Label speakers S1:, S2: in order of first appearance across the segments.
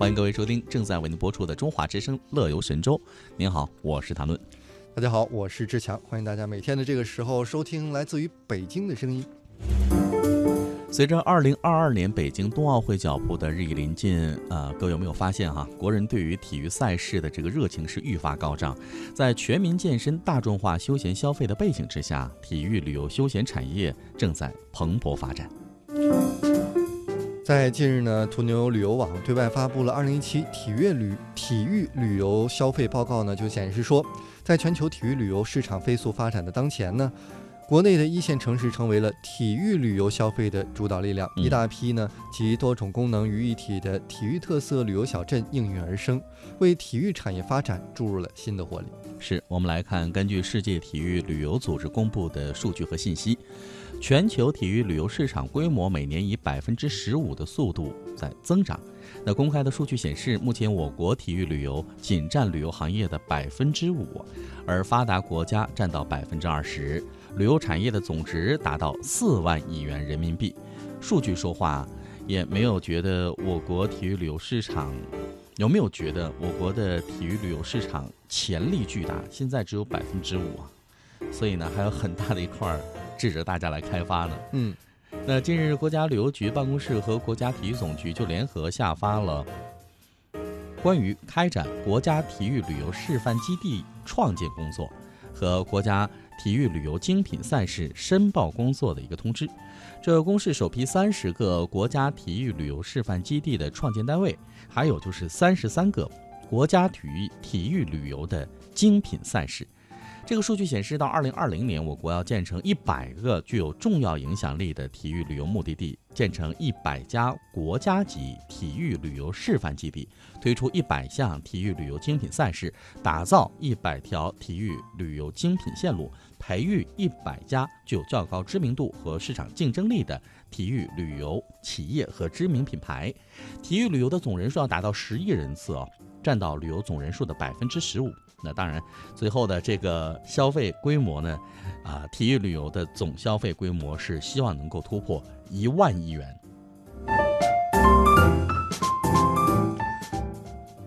S1: 欢迎各位收听正在为您播出的《中华之声·乐游神州》。您好，我是谭论。
S2: 大家好，我是志强，欢迎大家每天的这个时候收听来自于北京的声音。
S1: 随着二零二二年北京冬奥会脚步的日益临近，呃，各位有没有发现哈，国人对于体育赛事的这个热情是愈发高涨？在全民健身、大众化休闲消费的背景之下，体育旅游休闲产业正在蓬勃发展。
S2: 在近日呢，途牛旅游网对外发布了二零一七体育旅体育旅游消费报告呢，就显示说，在全球体育旅游市场飞速发展的当前呢。国内的一线城市成为了体育旅游消费的主导力量，一大批呢集多种功能于一体的体育特色旅游小镇应运而生，为体育产业发展注入了新的活力。
S1: 是我们来看，根据世界体育旅游组织公布的数据和信息，全球体育旅游市场规模每年以百分之十五的速度在增长。那公开的数据显示，目前我国体育旅游仅占旅游行业的百分之五，而发达国家占到百分之二十。旅游产业的总值达到四万亿元人民币，数据说话，也没有觉得我国体育旅游市场有没有觉得我国的体育旅游市场潜力巨大？现在只有百分之五啊，所以呢还有很大的一块值得大家来开发呢。
S2: 嗯，
S1: 那近日国家旅游局办公室和国家体育总局就联合下发了关于开展国家体育旅游示范基地创建工作和国家。体育旅游精品赛事申报工作的一个通知，这公示首批三十个国家体育旅游示范基地的创建单位，还有就是三十三个国家体育体育旅游的精品赛事。这个数据显示，到二零二零年，我国要建成一百个具有重要影响力的体育旅游目的地，建成一百家国家级体育旅游示范基地，推出一百项体育旅游精品赛事，打造一百条体育旅游精品线路，培育一百家具有较高知名度和市场竞争力的体育旅游企业和知名品牌。体育旅游的总人数要达到十亿人次哦，占到旅游总人数的百分之十五。那当然，最后的这个消费规模呢，啊，体育旅游的总消费规模是希望能够突破一万亿元。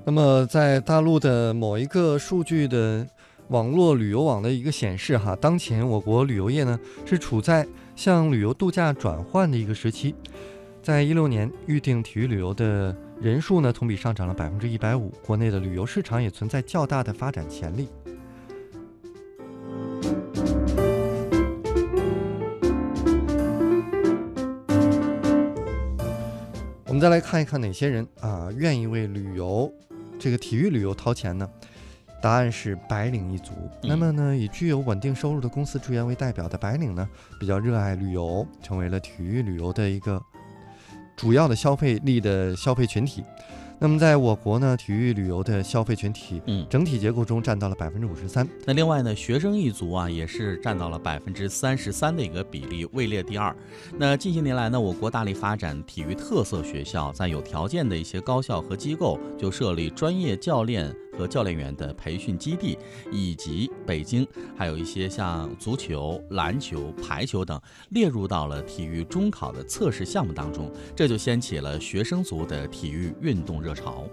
S2: 那么，在大陆的某一个数据的网络旅游网的一个显示，哈，当前我国旅游业呢是处在向旅游度假转换的一个时期，在一六年预定体育旅游的。人数呢，同比上涨了百分之一百五。国内的旅游市场也存在较大的发展潜力。我们再来看一看哪些人啊愿意为旅游这个体育旅游掏钱呢？答案是白领一族。那么呢，以具有稳定收入的公司职员为代表的白领呢，比较热爱旅游，成为了体育旅游的一个。主要的消费力的消费群体，那么在我国呢，体育旅游的消费群体，嗯，整体结构中占到了百分之五十三。
S1: 那另外呢，学生一族啊，也是占到了百分之三十三的一个比例，位列第二。那近些年来呢，我国大力发展体育特色学校，在有条件的一些高校和机构就设立专业教练。和教练员的培训基地，以及北京还有一些像足球、篮球、排球等列入到了体育中考的测试项目当中，这就掀起了学生族的体育运动热潮。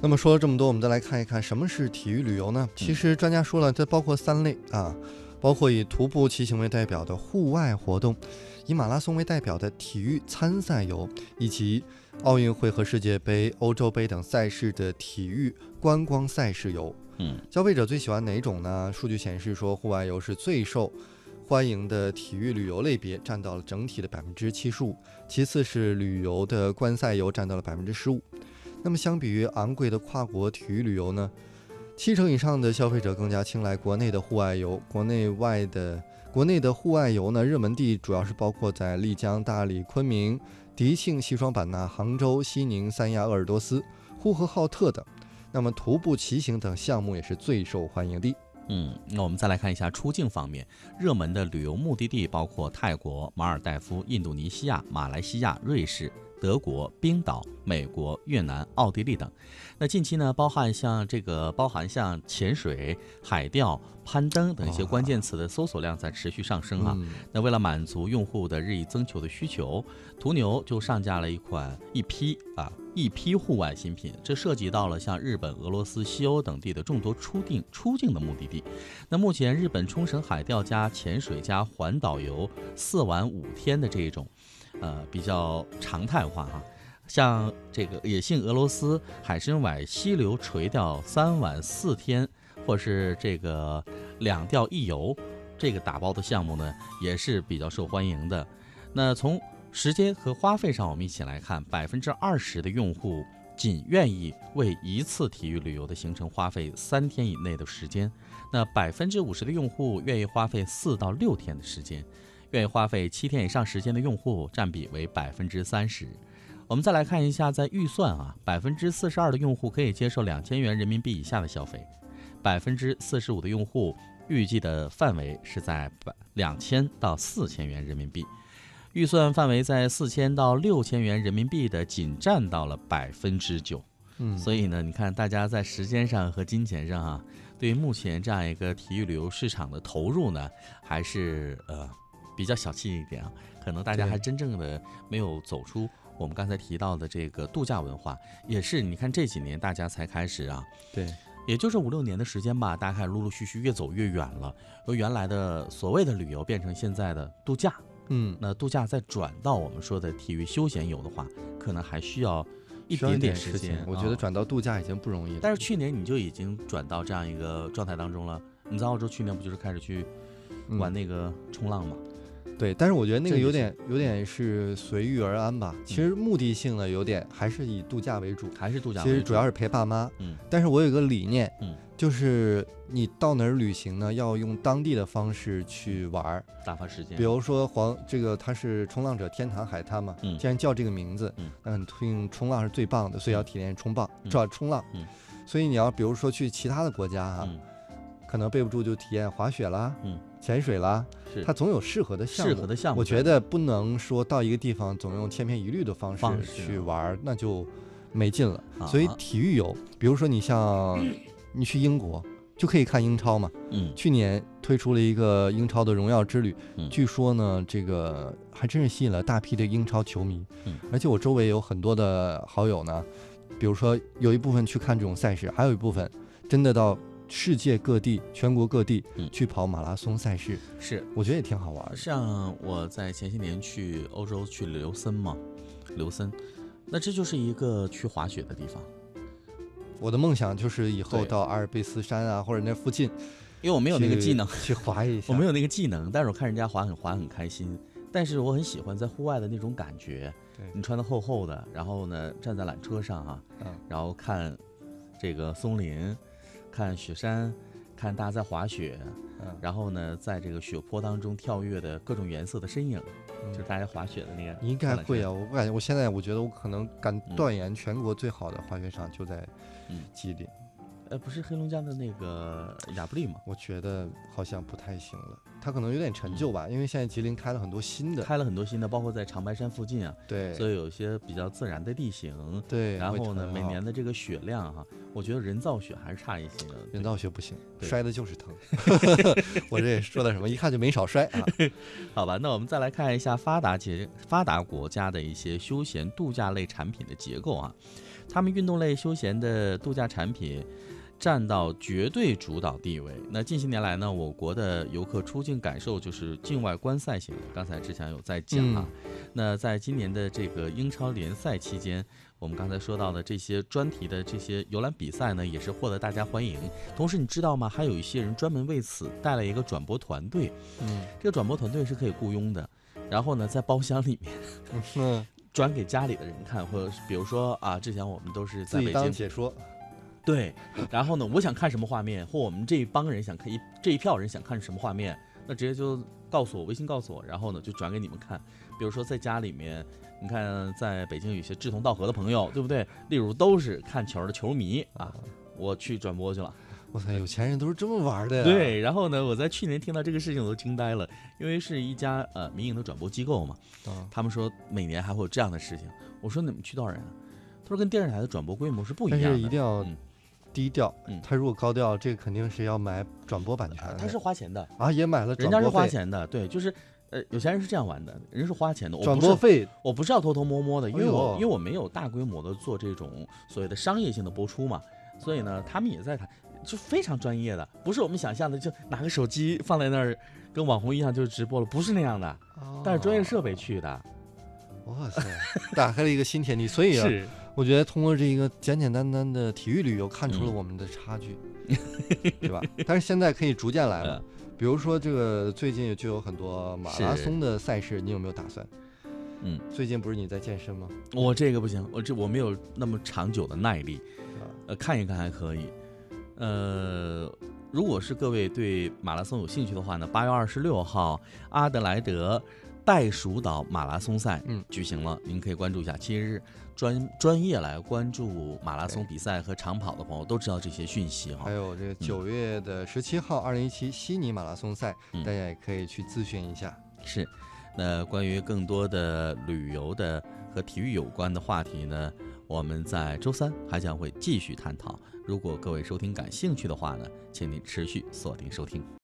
S2: 那么说了这么多，我们再来看一看什么是体育旅游呢？其实专家说了，这包括三类啊，包括以徒步骑行为代表的户外活动，以马拉松为代表的体育参赛游，以及。奥运会和世界杯、欧洲杯等赛事的体育观光赛事游，
S1: 嗯，
S2: 消费者最喜欢哪种呢？数据显示说，户外游是最受欢迎的体育旅游类别，占到了整体的百分之七十五。其次是旅游的观赛游，占到了百分之十五。那么，相比于昂贵的跨国体育旅游呢，七成以上的消费者更加青睐国内的户外游。国内外的国内的户外游呢，热门地主要是包括在丽江、大理、昆明。迪庆、西双版纳、杭州、西宁、三亚、鄂尔多斯、呼和浩特等，那么徒步骑行等项目也是最受欢迎的。
S1: 嗯，那我们再来看一下出境方面，热门的旅游目的地包括泰国、马尔代夫、印度尼西亚、马来西亚、瑞士。德国、冰岛、美国、越南、奥地利等。那近期呢，包含像这个，包含像潜水、海钓、攀登等一些关键词的搜索量在持续上升啊。那为了满足用户的日益增求的需求，途牛就上架了一款一批啊一批户外新品，这涉及到了像日本、俄罗斯、西欧等地的众多出境出境的目的地。那目前日本冲绳海钓加潜水加环岛游四晚五天的这一种，呃，比较常态化哈。像这个野性俄罗斯海参崴溪流垂钓三晚四天，或是这个两钓一游，这个打包的项目呢，也是比较受欢迎的。那从时间和花费上，我们一起来看，百分之二十的用户仅愿意为一次体育旅游的行程花费三天以内的时间，那百分之五十的用户愿意花费四到六天的时间，愿意花费七天以上时间的用户占比为百分之三十。我们再来看一下，在预算啊，百分之四十二的用户可以接受两千元人民币以下的消费，百分之四十五的用户预计的范围是在百两千到四千元人民币。预算范围在四千到六千元人民币的，仅占到了百分之九。
S2: 嗯，
S1: 所以呢，你看大家在时间上和金钱上啊，对于目前这样一个体育旅游市场的投入呢，还是呃比较小气一点啊。可能大家还真正的没有走出我们刚才提到的这个度假文化，也是你看这几年大家才开始啊，
S2: 对，
S1: 也就是五六年的时间吧，大家开始陆陆续续越走越远了，由原来的所谓的旅游变成现在的度假。
S2: 嗯，
S1: 那度假再转到我们说的体育休闲游的话，可能还需要一点点
S2: 时
S1: 时间。
S2: 我觉得
S1: 啊
S2: 转到度假已经不容易了。
S1: 但是去年你就已经转到这样一个状态当中了。你在澳洲去年不就是开始去
S2: 嗯
S1: 玩那个冲浪吗？
S2: 对，但是我觉得那个有点有点是随遇而安吧。其实目的性呢，有点还是以度假为主。
S1: 还是度假？
S2: 其实主要是陪爸妈。
S1: 嗯
S2: 但是我有一个理念，
S1: 嗯，
S2: 就是你到哪儿旅行呢，要用当地的方式去玩儿。
S1: 打发时间。
S2: 比如说黄这个它是冲浪者天堂海滩嘛，
S1: 嗯
S2: 既然叫这个名字，
S1: 嗯
S2: 那肯定冲浪是最棒的，所以要体验冲棒，
S1: 嗯
S2: 主要冲浪。
S1: 嗯
S2: 所以你要比如说去其他的国家啊，
S1: 嗯，
S2: 可能备不住就体验滑雪啦，
S1: 嗯，
S2: 潜水啦，
S1: 是
S2: 它总有适合的项目。
S1: 适合的项目。
S2: 我觉得不能说到一个地方总用千篇一律的方式去玩儿，那就没劲了。
S1: 啊
S2: 所以体育游，比如说你像 你去英国，就可以看英超嘛。
S1: 嗯
S2: 去年推出了一个英超的荣耀之旅，
S1: 嗯
S2: 据说呢，这个还真是吸引了大批的英超球迷。
S1: 嗯
S2: 而且我周围有很多的好友呢，比如说有一部分去看这种赛事，还有一部分真的到世界各地、全国各地
S1: 嗯
S2: 去跑马拉松赛事，
S1: 是。
S2: 我觉得也挺好玩的。
S1: 像我在前些年去欧洲去琉森嘛，琉森，那这就是一个去滑雪的地方。
S2: 我的梦想就是以后到阿尔卑斯山啊，或者那附近
S1: 因为我没有那个技能，
S2: 去 滑一下。
S1: 我没有那个技能，但是我看人家滑很滑很开心。但是我很喜欢在户外的那种感觉，
S2: 对
S1: 你穿的厚厚的，然后呢站在缆车上啊，
S2: 嗯
S1: 然后看这个松林，看雪山，看大家在滑雪，
S2: 嗯
S1: 然后呢在这个雪坡当中跳跃的各种颜色的身影，
S2: 嗯
S1: 就是大家滑雪的那个。
S2: 你应该会啊，我感觉我现在我觉得我可能敢
S1: 嗯
S2: 断言，全国最好的滑雪场就在
S1: 嗯
S2: 吉林。
S1: 呃，不是黑龙江的那个亚布力吗？
S2: 我觉得好像不太行了，它可能有点陈旧吧，因为现在吉林开了很多新的，
S1: 开了很多新的，包括在长白山附近啊，
S2: 对
S1: 所以有一些比较自然的地形。
S2: 对，
S1: 然后呢，每年的这个雪量哈、我觉得人造雪还是差一些的。
S2: 人造雪不行，摔的就是疼。我这也说的什么，一看就没少摔啊。
S1: 好吧，那我们再来看一下发达节发达国家的一些休闲度假类产品的结构啊，他们运动类休闲的度假产品。占到绝对主导地位。那近些年来呢，我国的游客出境感受就是境外观赛型的。刚才之前有在讲啊，那在今年的这个英超联赛期间，我们刚才说到的这些专题的这些游览比赛呢，也是获得大家欢迎。同时，你知道吗？还有一些人专门为此带了一个转播团队。
S2: 嗯
S1: 这个转播团队是可以雇佣的，然后呢，在包厢里面
S2: 嗯，
S1: 转给家里的人看，或者是比如说啊，之前我们都是在北京，
S2: 解说，
S1: 对，然后呢，我想看什么画面，或我们这一帮人想看一这一票人想看什么画面，那直接就告诉我，微信告诉我，然后呢就转给你们看。比如说在家里面，你看在北京有一些志同道合的朋友，对不对？例如都是看球的球迷啊，我去转播去了。
S2: 我操，有钱人都是这么玩的呀。
S1: 对，然后呢，我在去年听到这个事情我都惊呆了，因为是一家呃民营的转播机构嘛，
S2: 啊，
S1: 他们说每年还会有这样的事情。我说你们去多少人啊？他说跟电视台的转播规模是不一
S2: 但
S1: 样的。
S2: 是一定要
S1: 嗯
S2: 低调
S1: 嗯。
S2: 他如果高调，这个肯定是要买转播版权
S1: 啊
S2: 的。
S1: 他是花钱的，
S2: 啊，也买了转
S1: 人家是
S2: 播费。
S1: 花钱的，对，就是呃，有钱人是这样玩的，人是花钱的，我
S2: 转
S1: 不是
S2: 播费
S1: 我不是要偷偷摸摸的，因为我、
S2: 哎呦
S1: 因为我没有大规模的做这种所谓的商业性的播出嘛，所以呢，他们也在谈，就非常专业的，不是我们想象的，就拿个手机放在那儿，跟网红一样就直播了，不是那样的，带着专业设备去的，
S2: 哇塞，打开了一个新天地。所以啊，
S1: 是
S2: 我觉得通过这个简简单单的体育旅游，看出了
S1: 嗯
S2: 我们的差距，对吧？但是现在可以逐渐来了
S1: 呃。
S2: 比如说，这个最近就有很多马拉松的赛事，你有没有打算？
S1: 嗯，
S2: 最近不是你在健身吗？
S1: 我这个不行，我这我没有那么长久的耐力，
S2: 啊，
S1: 呃，看一看还可以，呃。如果是各位对马拉松有兴趣的话呢，八月二十六号阿德莱德袋鼠岛马拉松赛
S2: 嗯
S1: 举行了，您可以关注一下。其实专专业来关注马拉松比赛和长跑的朋友都知道这些讯息哈
S2: 还。有这个九月的十七号，二零一七悉尼马拉松赛，
S1: 嗯
S2: 大家也可以去咨询一下。
S1: 是，那关于更多的旅游的和体育有关的话题呢，我们在周三还将会继续探讨。如果各位收听感兴趣的话呢，请您持续锁定收听。